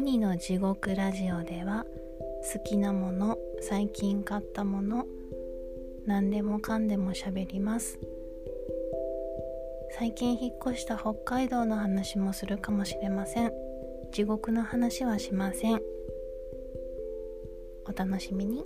ニの地獄ラジオでは好きなもの最近買ったもの何でもかんでも喋ります。最近引っ越した北海道の話もするかもしれません。地獄の話はしません。お楽しみに。